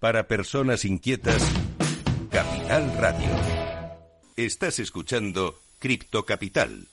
Para personas inquietas, Capital Radio. Estás escuchando Cripto Capital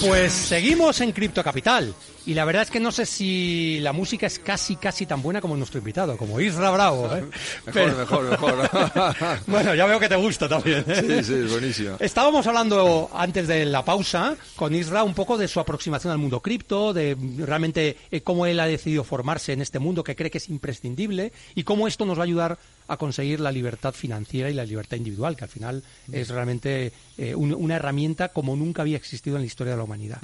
Pues seguimos en Cripto Capital. Y la verdad es que no sé si la música es casi, casi tan buena como nuestro invitado, como Isra Bravo. ¿eh? mejor, mejor, mejor, bueno, ya veo que te gusta también. ¿eh? Sí, sí, es buenísimo. Estábamos hablando antes de la pausa con Isra un poco de su aproximación al mundo cripto, de realmente eh, cómo él ha decidido formarse en este mundo que cree que es imprescindible y cómo esto nos va a ayudar a conseguir la libertad financiera y la libertad individual, que al final es realmente eh, una herramienta como nunca había existido en la historia de la humanidad.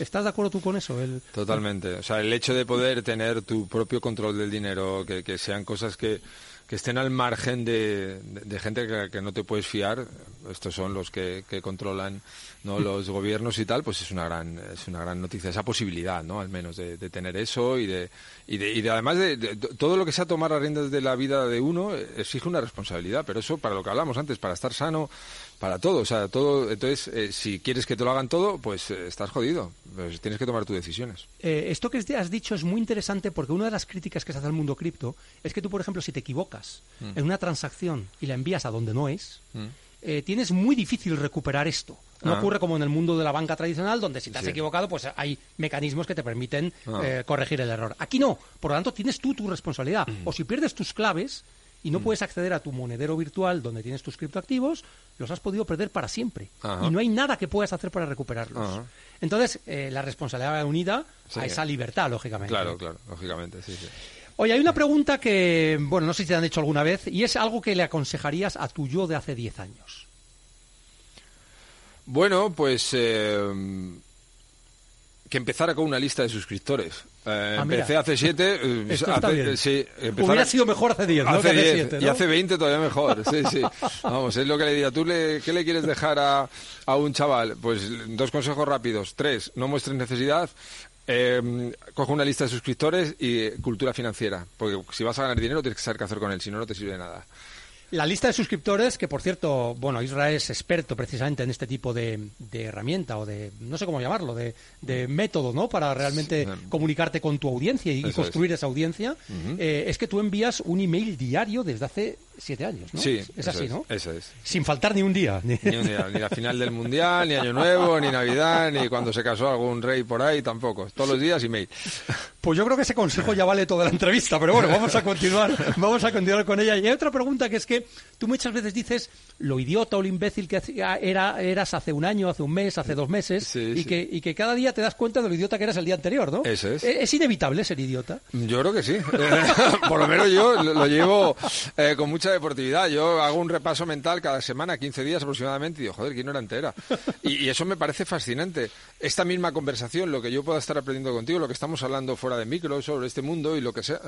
¿Estás de acuerdo tú con eso? Totalmente. O sea, el hecho de poder tener tu propio control del dinero, que, sean cosas que, estén al margen de, gente que, no te puedes fiar, estos son los que, controlan no los gobiernos y tal, pues es una gran es una gran noticia esa posibilidad, ¿no? Al menos de, tener eso y de y de, y además de, todo lo que sea tomar las riendas de la vida de uno exige una responsabilidad, pero eso para lo que hablamos antes, para estar sano, para todo, o sea, todo. Entonces, eh, si quieres que te lo hagan todo, pues eh, estás jodido. Pues tienes que tomar tus decisiones. Eh, esto que has dicho es muy interesante porque una de las críticas que se hace al mundo cripto es que tú, por ejemplo, si te equivocas mm. en una transacción y la envías a donde no es, mm. Tienes muy difícil recuperar esto. No ah. ocurre como en el mundo de la banca tradicional, donde si te has equivocado, pues hay mecanismos que te permiten ah. corregir el error. Aquí no. Por lo tanto, tienes tú tu responsabilidad. Mm. O si pierdes tus claves, y no mm. puedes acceder a tu monedero virtual donde tienes tus criptoactivos, los has podido perder para siempre. Y no hay nada que puedas hacer para recuperarlos. Entonces, eh, la responsabilidad va unida a esa libertad, lógicamente. Claro, claro, lógicamente, sí, sí. Oye, hay una pregunta que, bueno, no sé si te han hecho alguna vez, y es algo que le aconsejarías a tu yo de hace 10 años. Bueno, pues eh, que empezara con una lista de suscriptores. Eh, ah, empecé hace siete. Eh, sí, Hubiera sido mejor hace diez, ¿no? Y hace veinte todavía mejor. Sí, sí. Vamos, es lo que le diría. ¿Tú le, qué le quieres dejar a, a un chaval? Pues dos consejos rápidos. Tres, no muestres necesidad. Eh, coge una lista de suscriptores y cultura financiera. Porque si vas a ganar dinero tienes que saber qué hacer con él, si no, no te sirve de nada. La lista de suscriptores, que por cierto, bueno, Israel es experto precisamente en este tipo de, herramienta o de, no sé cómo llamarlo, de, método, ¿no? Para realmente comunicarte con tu audiencia y, construir esa audiencia, eh, es que tú envías un email diario desde hace siete años, ¿no? Sí, es así, ¿no? Eso es. Sin faltar ni un día. Ni... un día, ni la final del Mundial, ni Año Nuevo, ni Navidad, ni cuando se casó algún rey por ahí, tampoco. Todos los días email. Pues yo creo que ese consejo ya vale toda la entrevista, pero bueno, vamos a continuar, vamos a continuar con ella. Y hay otra pregunta que es que tú muchas veces dices lo idiota o lo imbécil que era, eras hace un año, hace un mes, hace dos meses, y, Que, y que cada día te das cuenta de lo idiota que eras el día anterior, ¿no? Eso es. ¿Es inevitable ser idiota? Yo creo que sí. Por lo menos yo lo, llevo eh, con mucha deportividad. Yo hago un repaso mental cada semana, 15 días aproximadamente, y digo, joder, ¿quién era entera? Y, y eso me parece fascinante. Esta misma conversación, lo que yo pueda estar aprendiendo contigo, lo que estamos hablando fuera de micro sobre este mundo y lo que sea,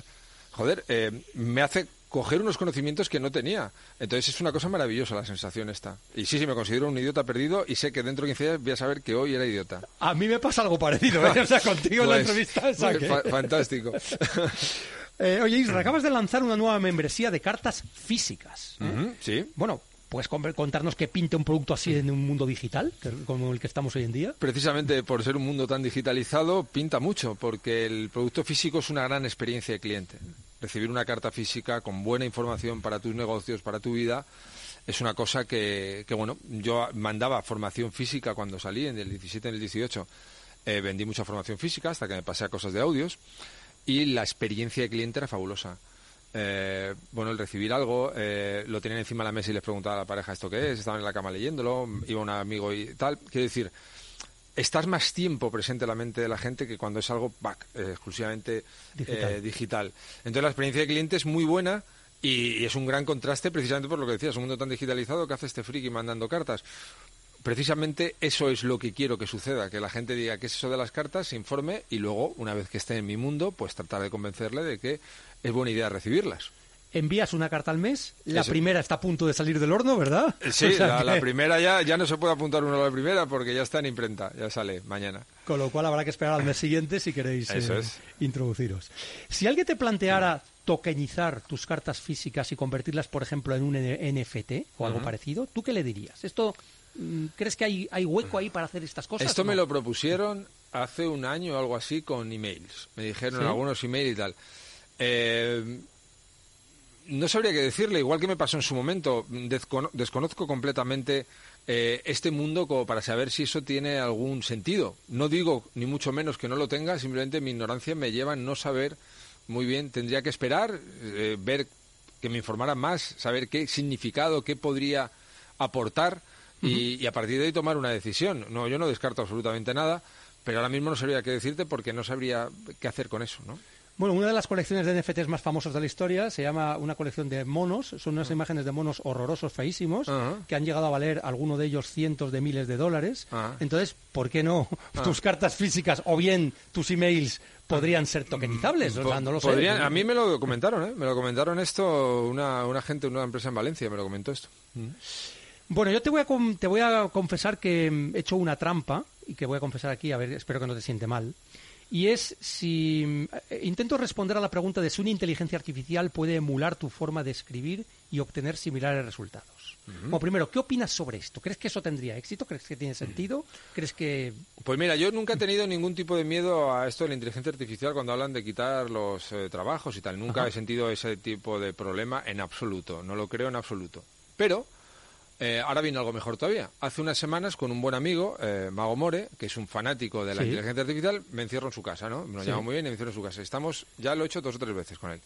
joder, eh, me hace coger unos conocimientos que no tenía. Entonces es una cosa maravillosa la sensación esta. Y sí, sí, me considero un idiota perdido y sé que dentro de 15 días voy a saber que hoy era idiota. A mí me pasa algo parecido, ¿eh? o sea, contigo en la pues, entrevista. fantástico. Eh, oye, Isra, acabas de lanzar una nueva membresía de cartas físicas. sí. Bueno, ¿Puedes contarnos qué pinta un producto así en un mundo digital, como el que estamos hoy en día? Precisamente por ser un mundo tan digitalizado, pinta mucho, porque el producto físico es una gran experiencia de cliente. Recibir una carta física con buena información para tus negocios, para tu vida, es una cosa que, bueno, yo mandaba formación física cuando salí, en el 17, en el 18, eh, vendí mucha formación física hasta que me pasé a cosas de audios y la experiencia de cliente era fabulosa. Eh, bueno, el recibir algo, eh, lo tenían encima de la mesa y les preguntaba a la pareja esto qué es, estaban en la cama leyéndolo, iba un amigo y tal. Quiero decir, estás más tiempo presente en la mente de la gente que cuando es algo back, eh, exclusivamente Digital. eh, digital. Entonces la experiencia de cliente es muy buena y, y es un gran contraste precisamente por lo que decías, un mundo tan digitalizado que hace este friki mandando cartas. Precisamente eso es lo que quiero que suceda, que la gente diga qué es eso de las cartas, se informe y luego, una vez que esté en mi mundo, pues tratar de convencerle de que es buena idea recibirlas. Envías una carta al mes, la Eso. primera está a punto de salir del horno, ¿verdad? Eh, Sí, O sea la, primera ya, ya no se puede apuntar uno a la primera porque ya está en imprenta, ya sale mañana. Con lo cual habrá que esperar al mes siguiente si queréis Eso eh, es. introduciros. Si alguien te planteara tokenizar tus cartas físicas y convertirlas, por ejemplo, en un NFT o algo parecido, ¿tú qué le dirías? ¿Esto crees que hay, hay hueco ahí para hacer estas cosas? Esto me lo propusieron hace un año o algo así con emails. Me dijeron ¿Sí? algunos emails y tal. Eh, no sabría qué decirle, igual que me pasó en su momento. Descono- desconozco completamente eh, este mundo como para saber si eso tiene algún sentido. No digo ni mucho menos que no lo tenga, simplemente mi ignorancia me lleva a no saber muy bien. Tendría que esperar, eh, ver que me informaran más, saber qué significado, qué podría aportar y, y a partir de ahí tomar una decisión. No, yo no descarto absolutamente nada, pero ahora mismo no sabría qué decirte porque no sabría qué hacer con eso, ¿no? Bueno, una de las colecciones de NFTs más famosas de la historia se llama una colección de monos. Son unas imágenes de monos horrorosos, feísimos, Ajá. que han llegado a valer alguno de ellos cientos de miles de dólares. Ajá. Entonces, ¿por qué no tus cartas físicas o bien tus emails podrían ser tokenizables? O sea, Po- no lo sé. podrían- a mí me lo comentaron, ¿eh? Me lo comentaron esto una, una gente, una empresa en Valencia, me lo comentó esto. Bueno, yo te voy, a te voy a confesar que mm, he hecho una trampa y que voy a confesar aquí, a ver, espero que no te siente mal. Y es si mm, eh, intento responder a la pregunta de si una inteligencia artificial puede emular tu forma de escribir y obtener similares resultados. Bueno, primero, ¿qué opinas sobre esto? ¿Crees que eso tendría éxito? ¿Crees que tiene sentido? ¿Crees que Pues mira, yo nunca he tenido ningún tipo de miedo a esto de la inteligencia artificial cuando hablan de quitar los eh, trabajos y tal. Nunca he sentido ese tipo de problema en absoluto. No lo creo en absoluto. Pero eh, ahora viene algo mejor todavía. Hace unas semanas con un buen amigo, eh, Mago More, que es un fanático de la Sí. inteligencia artificial, me encierro en su casa, ¿no? Me lo Sí. llama muy bien y me encierro en su casa. Estamos, ya lo he hecho dos o tres veces con él.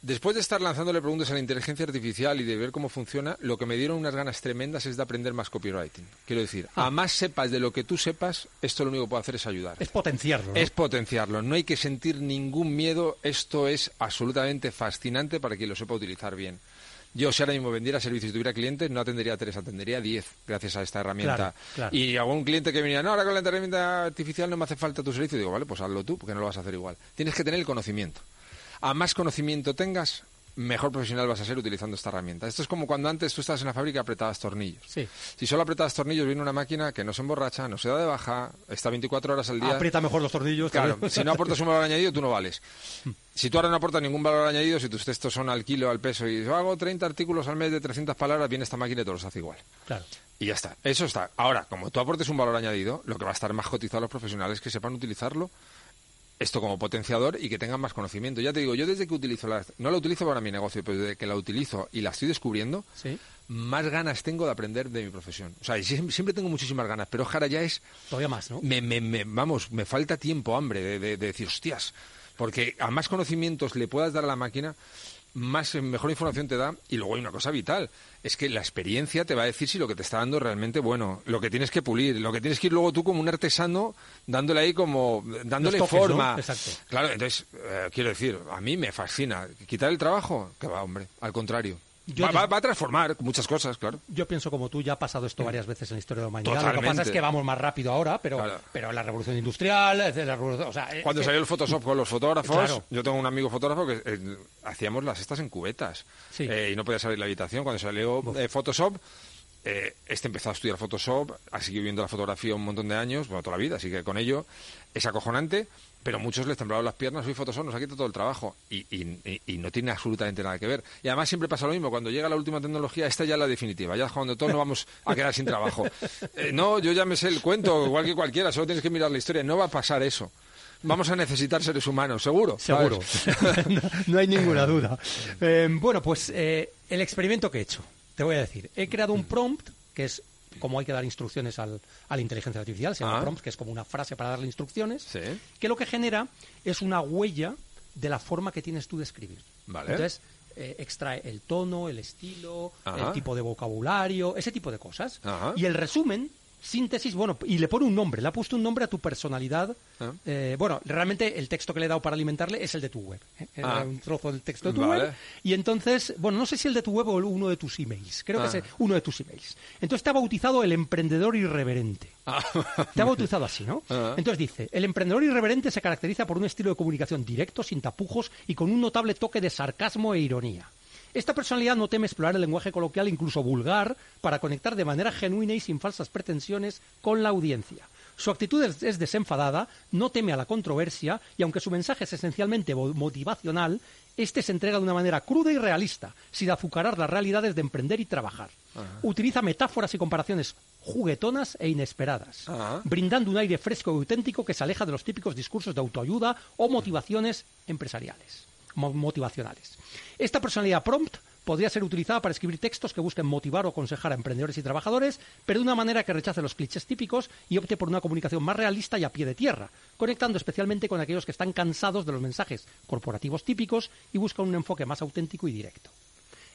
Después de estar lanzándole preguntas a la inteligencia artificial y de ver cómo funciona, lo que me dieron unas ganas tremendas es de aprender más copywriting. Quiero decir, Ah. a más sepas de lo que tú sepas, esto lo único que puede hacer es ayudar. es potenciarlo? ¿no? Es potenciarlo, no hay que sentir ningún miedo, esto es absolutamente fascinante para quien lo sepa utilizar bien. Yo si ahora mismo vendiera servicios y tuviera clientes, no atendería a tres, atendería a diez gracias a esta herramienta. Claro, claro. Y algún cliente que venía, no, ahora con la herramienta artificial no me hace falta tu servicio, digo, vale, pues hazlo tú, porque no lo vas a hacer igual. Tienes que tener el conocimiento. A más conocimiento tengas, mejor profesional vas a ser utilizando esta herramienta. Esto es como cuando antes tú estabas en la fábrica y apretabas tornillos. Sí. Si solo apretabas tornillos, viene una máquina que no se emborracha, no se da de baja, está 24 horas al día. Aprieta mejor los tornillos. Claro, si no aportas un valor añadido, tú no vales. Si tú ahora no aportas ningún valor añadido, si tus textos son al kilo, al peso, y yo hago 30 artículos al mes de 300 palabras, viene esta máquina y te los hace igual. Claro. Y ya está. Eso está. Ahora, como tú aportes un valor añadido, lo que va a estar más cotizado a los profesionales que sepan utilizarlo, esto como potenciador y que tengan más conocimiento. Ya te digo, yo desde que utilizo la... No la utilizo para mi negocio, pero desde que la utilizo y la estoy descubriendo, Sí. más ganas tengo de aprender de mi profesión. O sea, siempre, siempre tengo muchísimas ganas, pero ahora ya es Todavía más, ¿no? me, me- me- vamos, me falta tiempo, hambre, de, de- de decir, hostias, porque a más conocimientos le puedas dar a la máquina, más eh, mejor información te da. Y luego hay una cosa vital, es que la experiencia te va a decir si lo que te está dando es realmente bueno, lo que tienes que pulir, lo que tienes que ir luego tú como un artesano dándole ahí como, dándole toques, forma. ¿no? Exacto. Claro, entonces, eh, quiero decir, a mí me fascina. ¿Quitar el trabajo? Que va, hombre, al contrario. Yo va, te- va- va a transformar muchas cosas, claro. Yo pienso como tú, ya ha pasado esto varias veces en la historia de la humanidad. Lo que pasa es que vamos más rápido ahora, pero, Claro. pero la revolución industrial, la revolución, o sea, eh, Cuando eh, salió el Photoshop con los fotógrafos, Claro. yo tengo un amigo fotógrafo que eh, hacíamos las estas en cubetas Sí. eh, y no podía salir de la habitación. Cuando salió Photoshop, eh, este empezó a estudiar Photoshop, ha seguido viendo la fotografía un montón de años, bueno, toda la vida, así que con ello es acojonante, pero muchos les temblaban las piernas, hoy Photoshop nos ha quitado todo el trabajo y, y- y- no tiene absolutamente nada que ver. Y además siempre pasa lo mismo, cuando llega la última tecnología, esta ya es la definitiva, ya es cuando todos nos vamos a quedar sin trabajo. Eh, no, yo ya me sé el cuento, igual que cualquiera, solo tienes que mirar la historia, no va a pasar eso. Vamos a necesitar seres humanos, seguro. Seguro, no, no hay ninguna duda. Eh, bueno, pues eh, el experimento que he hecho, te voy a decir, he creado un prompt que es como hay que dar instrucciones al, a la inteligencia artificial, se llama Ah. prompt, que es como una frase para darle instrucciones, Sí. que lo que genera es una huella de la forma que tienes tú de escribir. Vale. Entonces, eh, extrae el tono, el estilo, Ajá. el tipo de vocabulario, ese tipo de cosas. Ajá. Y el resumen síntesis, bueno, y le pone un nombre, le ha puesto un nombre a tu personalidad. Ah. Eh, bueno, realmente el texto que le he dado para alimentarle es el de tu web. ¿eh? Era Ah. un trozo del texto de tu Vale. web. Y entonces, bueno, no sé si el de tu web o uno de tus emails. Creo Ah. que es uno de tus emails. Entonces te ha bautizado el emprendedor irreverente. Te ha bautizado así, ¿no? Ah. Entonces dice, el emprendedor irreverente se caracteriza por un estilo de comunicación directo, sin tapujos y con un notable toque de sarcasmo e ironía. Esta personalidad no teme explorar el lenguaje coloquial, incluso vulgar, para conectar de manera genuina y sin falsas pretensiones con la audiencia. Su actitud es, es desenfadada, no teme a la controversia y aunque su mensaje es esencialmente motivacional, este se entrega de una manera cruda y realista, sin azucarar las realidades de emprender y trabajar. Utiliza metáforas y comparaciones juguetonas e inesperadas, Ajá. brindando un aire fresco y auténtico que se aleja de los típicos discursos de autoayuda o motivaciones empresariales, motivacionales. Esta personalidad prompt podría ser utilizada para escribir textos que busquen motivar o aconsejar a emprendedores y trabajadores, pero de una manera que rechace los clichés típicos y opte por una comunicación más realista y a pie de tierra, conectando especialmente con aquellos que están cansados de los mensajes corporativos típicos y buscan un enfoque más auténtico y directo.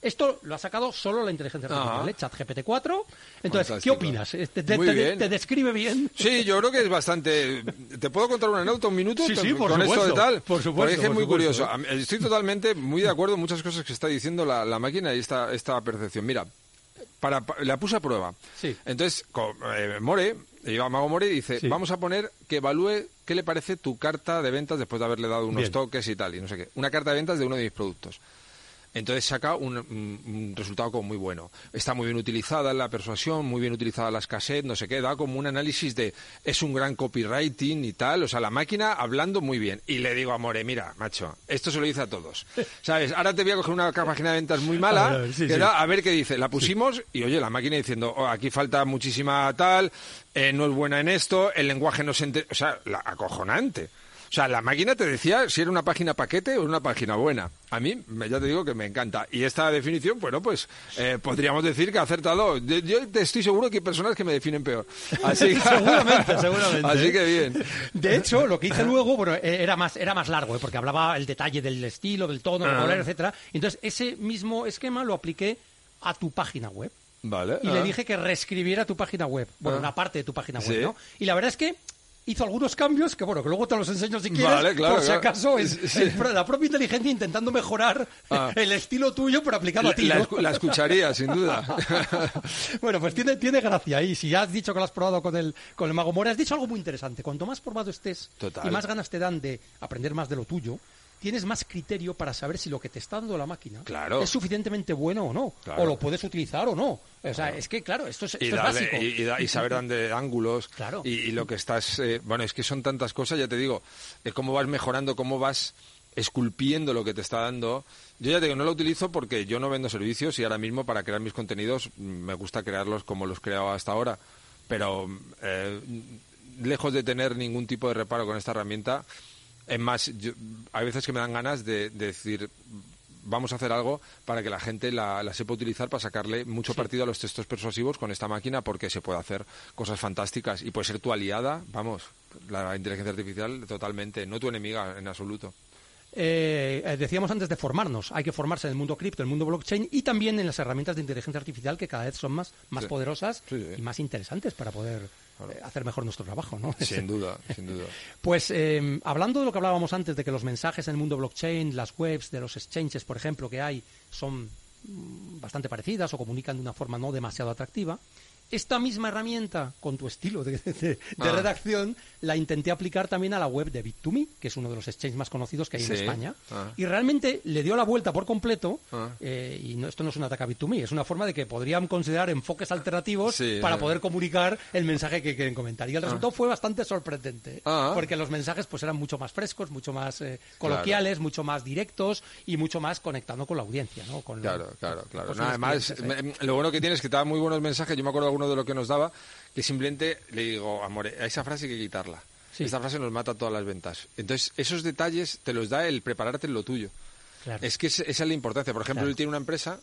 Esto lo ha sacado solo la inteligencia artificial, Ajá. ¿eh? ChatGPT 4. Entonces, ¿qué opinas? ¿Te, te- Muy te- bien. te describe bien? Sí, yo creo que es bastante. ¿Te puedo contar una anécdota, un minuto? Sí, sí, por con esto de tal. Por supuesto, Porque es por muy supuesto, curioso. ¿eh? Estoy totalmente muy de acuerdo en muchas cosas que está diciendo la, la máquina y esta, esta percepción. Mira, para, pa- la puse a prueba. Sí. Entonces, co- eh, More, iba Mago More y dice, Sí. vamos a poner que evalúe qué le parece tu carta de ventas después de haberle dado unos Bien. toques y tal, y no sé qué. Una carta de ventas de uno de mis productos. Entonces saca un, resultado como muy bueno. Está muy bien utilizada la persuasión, muy bien utilizada la escasez, no sé qué. Da como un análisis de es un gran copywriting y tal. O sea, la máquina hablando muy bien. Y le digo a More, mira, macho, esto se lo dice a todos. ¿Sabes? Ahora te voy a coger una página de ventas muy mala, A ver, sí, que sí. da- a ver qué dice. La pusimos y oye, la máquina diciendo, "Oh, aquí falta muchísima tal, eh, no es buena en esto, el lenguaje no se ente-". O sea, la, acojonante. O sea, la máquina te decía si era una página paquete o una página buena. A mí, ya te digo que me encanta. Y esta definición, bueno, pues eh, podríamos decir que ha acertado. Yo, yo te estoy seguro que hay personas que me definen peor. Así que, Seguramente, seguramente. Así que bien. De hecho, lo que hice luego, bueno, eh, era más, era más largo, ¿eh? porque hablaba el detalle del estilo, del tono, del Ah. color, etcétera. Entonces, ese mismo esquema lo apliqué a tu página web. Vale. Y ah. le dije que reescribiera tu página web. Bueno, Ah. una parte de tu página web, Sí. ¿no? Y la verdad es que hizo algunos cambios que, bueno, que luego te los enseño si quieres, Vale, claro, por si claro. acaso, es, la propia inteligencia intentando mejorar Ah. el estilo tuyo, pero aplicado a ti, La, ¿no? escu- la escucharía, sin duda. Bueno, pues tiene, tiene gracia. Y si ya has dicho que lo has probado con el, con el Mago Mora, has dicho algo muy interesante. Cuanto más probado estés Total. y más ganas te dan de aprender más de lo tuyo, tienes más criterio para saber si lo que te está dando la máquina Claro. es suficientemente bueno o no. Claro. O lo puedes utilizar o no. O sea, es que, claro, esto es, esto y, es básico. y, y da- y saber dónde ángulos Claro. y, y lo que estás eh, bueno es que son tantas cosas ya te digo de cómo vas mejorando cómo vas esculpiendo lo que te está dando yo ya te digo no lo utilizo porque yo no vendo servicios y ahora mismo para crear mis contenidos mm, me gusta crearlos como los he creado hasta ahora pero eh, lejos de tener ningún tipo de reparo con esta herramienta es más yo- hay veces que me dan ganas de, de decir vamos a hacer algo para que la gente la, la sepa utilizar para sacarle mucho partido a los textos persuasivos con esta máquina porque se puede hacer cosas fantásticas y puede ser tu aliada, vamos, la inteligencia artificial totalmente, no tu enemiga en absoluto. Eh, eh, decíamos antes de formarnos. Hay que formarse en el mundo cripto, en el mundo blockchain y también en las herramientas de inteligencia artificial que cada vez son más, más Sí. poderosas sí. y más interesantes para poder eh, hacer mejor nuestro trabajo, ¿no? Sin duda, sin duda. Pues eh, hablando de lo que hablábamos antes, de que los mensajes en el mundo blockchain, las webs de los exchanges, por ejemplo, que hay, son mm, bastante parecidas o comunican de una forma no demasiado atractiva, esta misma herramienta, con tu estilo de, de- de Ah. redacción, la intenté aplicar también a la web de Bit2Me, que es uno de los exchanges más conocidos que hay Sí. en España. Ah. Y realmente le dio la vuelta por completo. Ah. eh, y no, esto no es un ataque a Bit2Me, es una forma de que podrían considerar enfoques alternativos Sí, para eh. poder comunicar el mensaje que quieren comentar. Y el resultado fue bastante sorprendente. Ah. Porque los mensajes pues eran mucho más frescos, mucho más eh, coloquiales, mucho más directos y mucho más conectando con la audiencia, ¿no? Con Claro, claro, claro. además, ¿eh? me- lo bueno que tiene es que te da muy buenos mensajes. Yo me acuerdo de de lo que nos daba, que simplemente le digo, amor, a esa frase hay que quitarla. Sí. Esta frase nos mata todas las ventas. Entonces, esos detalles te los da el prepararte en lo tuyo. Claro. Es que es- esa es la importancia. Por ejemplo, Claro. él tiene una empresa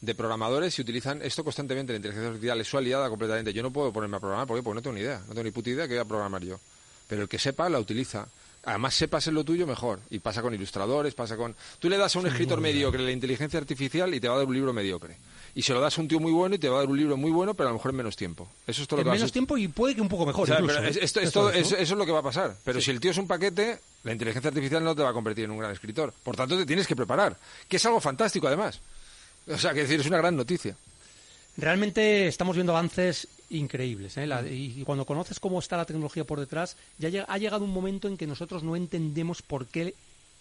de programadores y utilizan esto constantemente. La inteligencia artificial es su aliada completamente. Yo no puedo ponerme a programar porque, porque no tengo ni idea. No tengo ni puta idea que voy a programar yo. Pero el que sepa la utiliza. además sepas en lo tuyo mejor. Y pasa con ilustradores, pasa con... Tú le das a un escritor mediocre la inteligencia artificial y te va a dar un libro mediocre. Y se lo das a un tío muy bueno y te va a dar un libro muy bueno, pero a lo mejor en menos tiempo. Eso es todo en lo que menos tiempo y puede que un poco mejor. incluso, es, esto, es todo, eso, es lo que va a pasar. Pero si el tío es un paquete, la inteligencia artificial no te va a convertir en un gran escritor. Por tanto, te tienes que preparar. Que es algo fantástico, además. O sea, que decir, es una gran noticia. Realmente estamos viendo avances increíbles. ¿eh? La, y, cuando conoces cómo está la tecnología por detrás, ya ha llegado un momento en que nosotros no entendemos por qué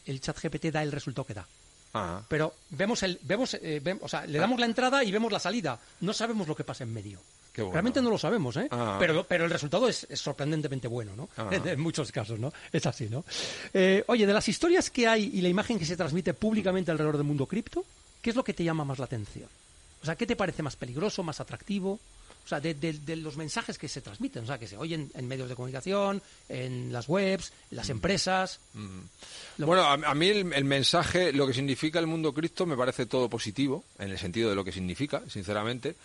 el chat GPT da el resultado que da. Ah. Pero vemos el, vemos, eh, o sea, le damos la entrada y vemos la salida. No sabemos lo que pasa en medio. Bueno. Realmente no lo sabemos, ¿eh? Ah. Pero, pero el resultado es, es sorprendentemente bueno, ¿no? Ah. En, en muchos casos, ¿no? Es así, ¿no? Eh, oye, de las historias que hay y la imagen que se transmite públicamente alrededor del mundo cripto, ¿qué es lo que te llama más la atención? O sea, ¿qué te parece más peligroso, más atractivo? O sea, de, de- de los mensajes que se transmiten, o sea, que se oyen en medios de comunicación, en las webs, en Mm. las empresas. Lo- Bueno, a, a mí el, el mensaje, lo que significa el mundo cripto, me parece todo positivo, en el sentido de lo que significa, sinceramente.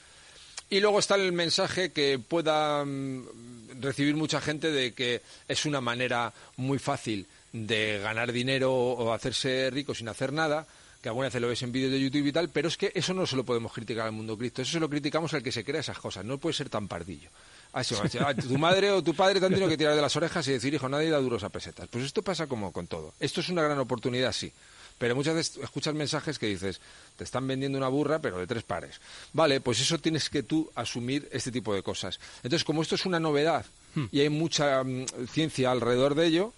Y luego está el mensaje que pueda mm, recibir mucha gente de que es una manera muy fácil de ganar dinero o hacerse rico sin hacer nada, que alguna vez lo ves en vídeos de YouTube y tal, pero es que eso no se lo podemos criticar al mundo cripto, eso se lo criticamos al que se crea esas cosas, no puede ser tan pardillo. Ah, ah, tu madre o tu padre te han tenido que tirar de las orejas y decir, hijo, nadie da duros a pesetas. Pues esto pasa como con todo. Esto es una gran oportunidad, sí. Pero muchas veces escuchas mensajes que dices, te están vendiendo una burra, pero de tres pares. Vale, pues eso tienes que tú asumir este tipo de cosas. Entonces, como esto es una novedad y hay mucha mm, ciencia alrededor de ello,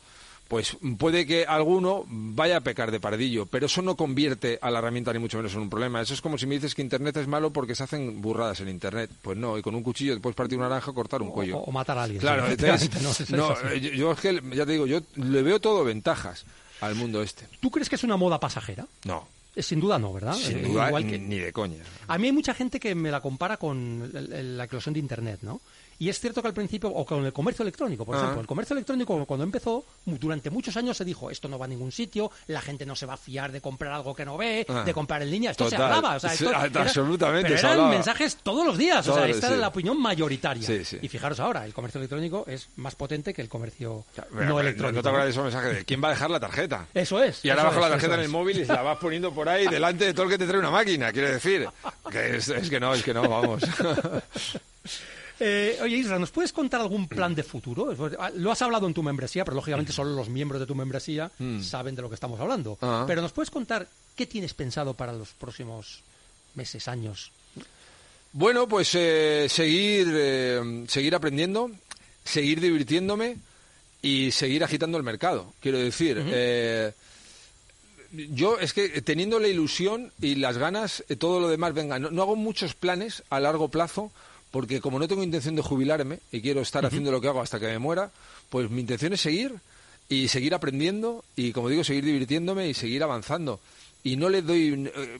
pues puede que alguno vaya a pecar de pardillo, pero eso no convierte a la herramienta ni mucho menos en un problema. Eso es como si me dices que Internet es malo porque se hacen burradas en Internet. Pues no, y con un cuchillo te puedes partir una naranja o cortar un cuello. O, matar a alguien. Claro, entonces, no, yo, yo es que, ya te digo, yo le veo todo ventajas al mundo este. ¿Tú crees que es una moda pasajera? No, Eh, Sin duda no, ¿verdad? sin Eh, duda, igual que- ni de coña. A mí hay mucha gente que me la compara con la eclosión de Internet, ¿no? Y es cierto que al principio, o con el comercio electrónico, por Ah. ejemplo, el comercio electrónico cuando empezó, durante muchos años se dijo, esto no va a ningún sitio, la gente no se va a fiar de comprar algo que no ve, Ah. de comprar en línea, esto se hablaba, o sea, Sí, esto a- era- absolutamente pero eran mensajes todos los días, o sea, esta sí. era la opinión mayoritaria. Sí. Y fijaros ahora, el comercio electrónico es más potente que el comercio no pero, electrónico. ¿No te acuerdas de ese mensaje de quién va a dejar la tarjeta? Eso es. Y ahora bajo la tarjeta en el móvil y la vas poniendo por ahí delante de todo el que te trae una máquina, quiero decir. Que es, es que no, es que no, vamos. Eh, oye, Isra, ¿nos puedes contar algún plan de futuro? Ah, Lo has hablado en tu membresía, pero lógicamente solo los miembros de tu membresía saben de lo que estamos hablando. Ah. Pero ¿nos puedes contar qué tienes pensado para los próximos meses, años? Bueno, pues eh, seguir, eh, seguir aprendiendo, seguir divirtiéndome y seguir agitando el mercado. Quiero decir, eh, yo es que teniendo la ilusión y las ganas, eh, todo lo demás, venga, no, no hago muchos planes a largo plazo porque como no tengo intención de jubilarme y quiero estar haciendo lo que hago hasta que me muera, pues mi intención es seguir y seguir aprendiendo y, como digo, seguir divirtiéndome y seguir avanzando. Y no le doy... eh,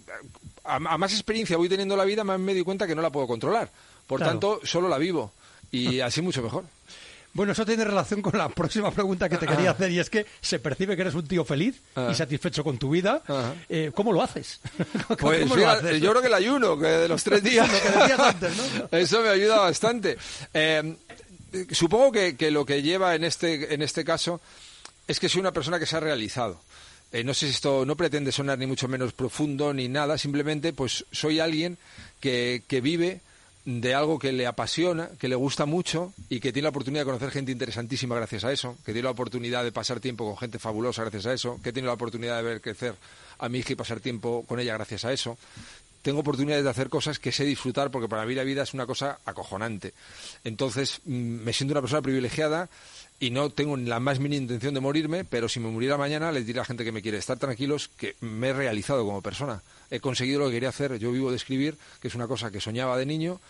a, a más experiencia voy teniendo la vida, más me doy cuenta que no la puedo controlar. Por Claro. tanto, solo la vivo. Y así mucho mejor. Bueno, eso tiene relación con la próxima pregunta que te quería hacer y es que se percibe que eres un tío feliz Ah. y satisfecho con tu vida. Ajá. Eh, ¿Cómo lo haces? Pues ¿Cómo lo fíjate, haces? yo creo que el ayuno, que de los tres días... Lo que decías antes, ¿no? Eso me ayuda bastante. Eh, supongo que, que lo que lleva en este, en este caso es que soy una persona que se ha realizado. Eh, no sé si esto no pretende sonar ni mucho menos profundo ni nada, simplemente pues soy alguien que, que vive de algo que le apasiona, que le gusta mucho y que tiene la oportunidad de conocer gente interesantísima gracias a eso, que tiene la oportunidad de pasar tiempo con gente fabulosa gracias a eso, que tiene la oportunidad de ver crecer a mi hija y pasar tiempo con ella gracias a eso tengo oportunidades de hacer cosas que sé disfrutar porque para mí la vida es una cosa acojonante. Entonces, mm, me siento una persona privilegiada y no tengo la más mínima intención de morirme, pero si me muriera mañana les diré a la gente que me quiere estar tranquilos que me he realizado como persona. He conseguido lo que quería hacer. Yo vivo de escribir, que es una cosa que soñaba de niño,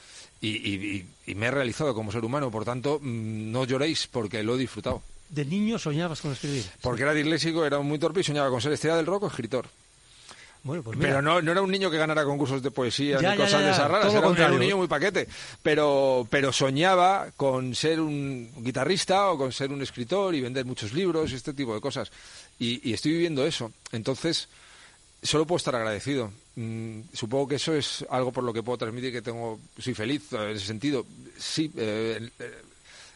y, y- y- y me he realizado como ser humano. Por tanto, mm, no lloréis porque lo he disfrutado. De niño soñabas con escribir. Porque era disléxico, era muy torpe y soñaba con ser estrella del rock o escritor. Bueno, pues. Pero no, no era un niño que ganara concursos de poesía Ya, ni ya, cosas ya, de esas raras, era, un- era un contrario. niño muy paquete. Pero, pero soñaba con ser un guitarrista o con ser un escritor y vender muchos libros y este tipo de cosas. Y, y estoy viviendo eso. Entonces, solo puedo estar agradecido. Mm, supongo que eso es algo por lo que puedo transmitir que tengo, soy feliz en ese sentido. Sí, eh, eh,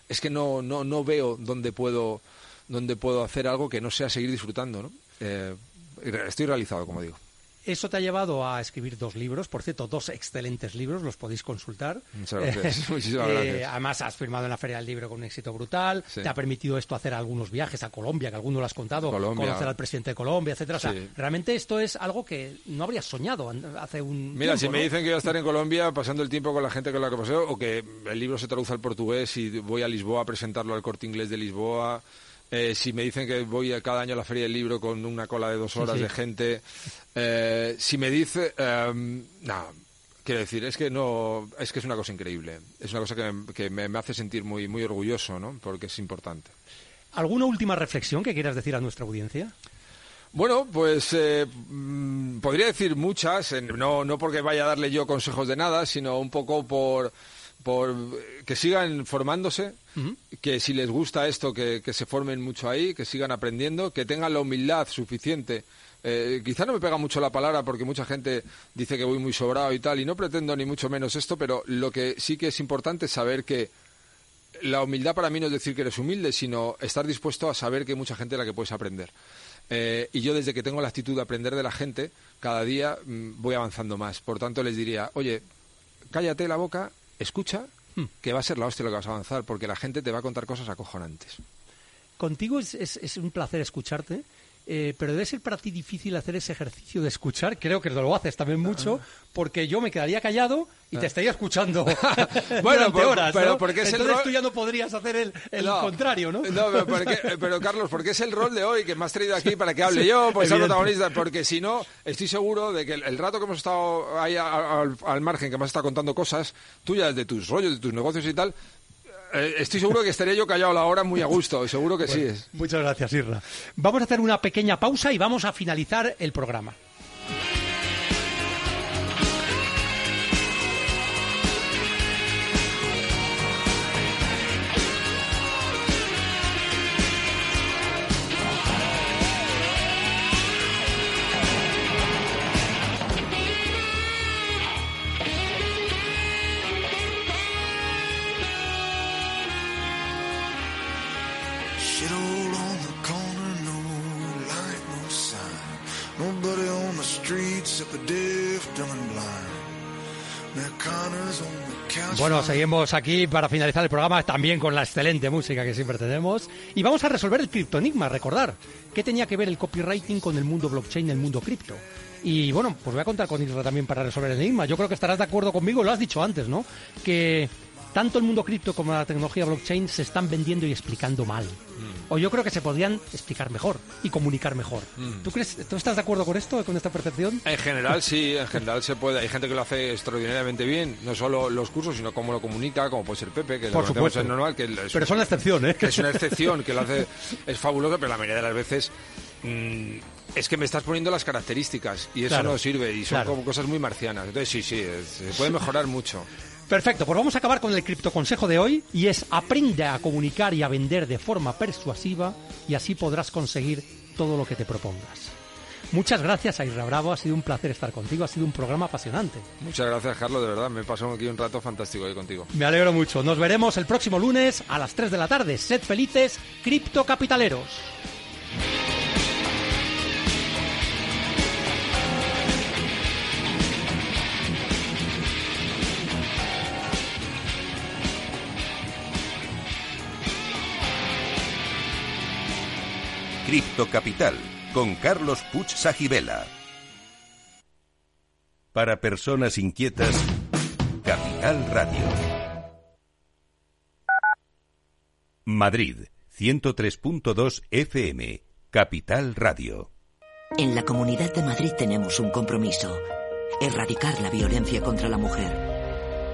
es que no, no, no veo dónde puedo donde puedo hacer algo que no sea seguir disfrutando, ¿no? Eh, estoy realizado, como digo. Eso te ha llevado a escribir dos libros, por cierto, dos excelentes libros, los podéis consultar. Muchas gracias. Muchísimas Eh, gracias. además, has firmado en la Feria del Libro con un éxito brutal. Sí. Te ha permitido esto hacer algunos viajes a Colombia, que alguno lo has contado, Colombia. conocer al presidente de Colombia, etcétera. O sea, Sí. realmente esto es algo que no habrías soñado hace un Mira, si me dicen que voy a estar en Colombia pasando el tiempo con la gente con la que paseo, o que el libro se traduce al portugués y voy a Lisboa a presentarlo al corte inglés de Lisboa, eh, si me dicen que voy a cada año a la feria del libro con una cola de dos horas sí. de gente, eh, si me dice, eh, no, quiero decir, es que no, es que es una cosa increíble, es una cosa que, me- que me, me hace sentir muy, muy orgulloso, ¿no? Porque es importante. ¿Alguna última reflexión que quieras decir a nuestra audiencia? Bueno, pues eh, mm, podría decir muchas, no, no porque vaya a darle yo consejos de nada, sino un poco por, por que sigan formándose, que si les gusta esto, que, que se formen mucho ahí, que sigan aprendiendo, que tengan la humildad suficiente. Eh, quizá no me pega mucho la palabra porque mucha gente dice que voy muy sobrado y tal, y no pretendo ni mucho menos esto, pero lo que sí que es importante es saber que la humildad para mí no es decir que eres humilde, sino estar dispuesto a saber que hay mucha gente de la que puedes aprender. Eh, y yo desde que tengo la actitud de aprender de la gente, cada día mm, voy avanzando más. Por tanto, les diría, oye, cállate la boca, escucha, que va a ser la hostia lo que vas a avanzar, porque la gente te va a contar cosas acojonantes. Contigo es, es- es un placer escucharte, eh, pero debe ser para ti difícil hacer ese ejercicio de escuchar. Creo que lo haces también mucho, porque yo me quedaría callado y te estaría escuchando Bueno, por- horas. pero ¿no? porque es el Entonces rol- tú ya no podrías hacer el, el No. contrario, ¿no? No, pero, porque- pero, Carlos, porque es el rol de hoy que me has traído aquí para que hable Sí, yo, pues evidente. protagonista, porque si no, estoy seguro de que el, el rato que hemos estado ahí a- a- al, al margen, que me has estado contando cosas tuyas, de tus rollos, de tus negocios y tal, eh, estoy seguro que estaría yo callado la hora muy a gusto, seguro que sí es. Muchas gracias, Irra. Vamos a hacer una pequeña pausa y vamos a finalizar el programa. Bueno, seguimos aquí para finalizar el programa también con la excelente música que siempre tenemos. Y vamos a resolver el criptoenigma, recordar. ¿Qué tenía que ver el copywriting con el mundo blockchain el mundo cripto? Y bueno, pues voy a contar con Isra también para resolver el enigma. Yo creo que estarás de acuerdo conmigo, lo has dicho antes, ¿no? Que tanto el mundo cripto como la tecnología blockchain se están vendiendo y explicando mal. O yo creo que se podrían explicar mejor y comunicar mejor. ¿Tú crees, tú estás de acuerdo con esto, con esta percepción? En general sí, en general se puede. Hay gente que lo hace extraordinariamente bien, no solo los cursos, sino cómo lo comunica, como puede ser Pepe, que Por supuesto. en normal, que es, Pero son la excepción, ¿eh? que es una excepción, que lo hace es fabuloso, pero la mayoría de las veces mm, es que me estás poniendo las características y eso Claro, no sirve y son claro. como cosas muy marcianas. Entonces sí, sí, es- se puede mejorar mucho. Perfecto, pues vamos a acabar con el criptoconsejo de hoy y es aprende a comunicar y a vender de forma persuasiva y así podrás conseguir todo lo que te propongas. Muchas gracias a Isra Bravo, ha sido un placer estar contigo, ha sido un programa apasionante. Muchas gracias, Carlos, de verdad, me pasó aquí un rato fantástico ahí contigo. Me alegro mucho, nos veremos el próximo lunes a las 3 de la tarde. Sed felices, criptocapitaleros. Cripto Capital con Carlos Puch Sajibela. Para personas inquietas, Capital Radio. Madrid, 103.2 FM, Capital Radio. En la Comunidad de Madrid tenemos un compromiso. Erradicar la violencia contra la mujer.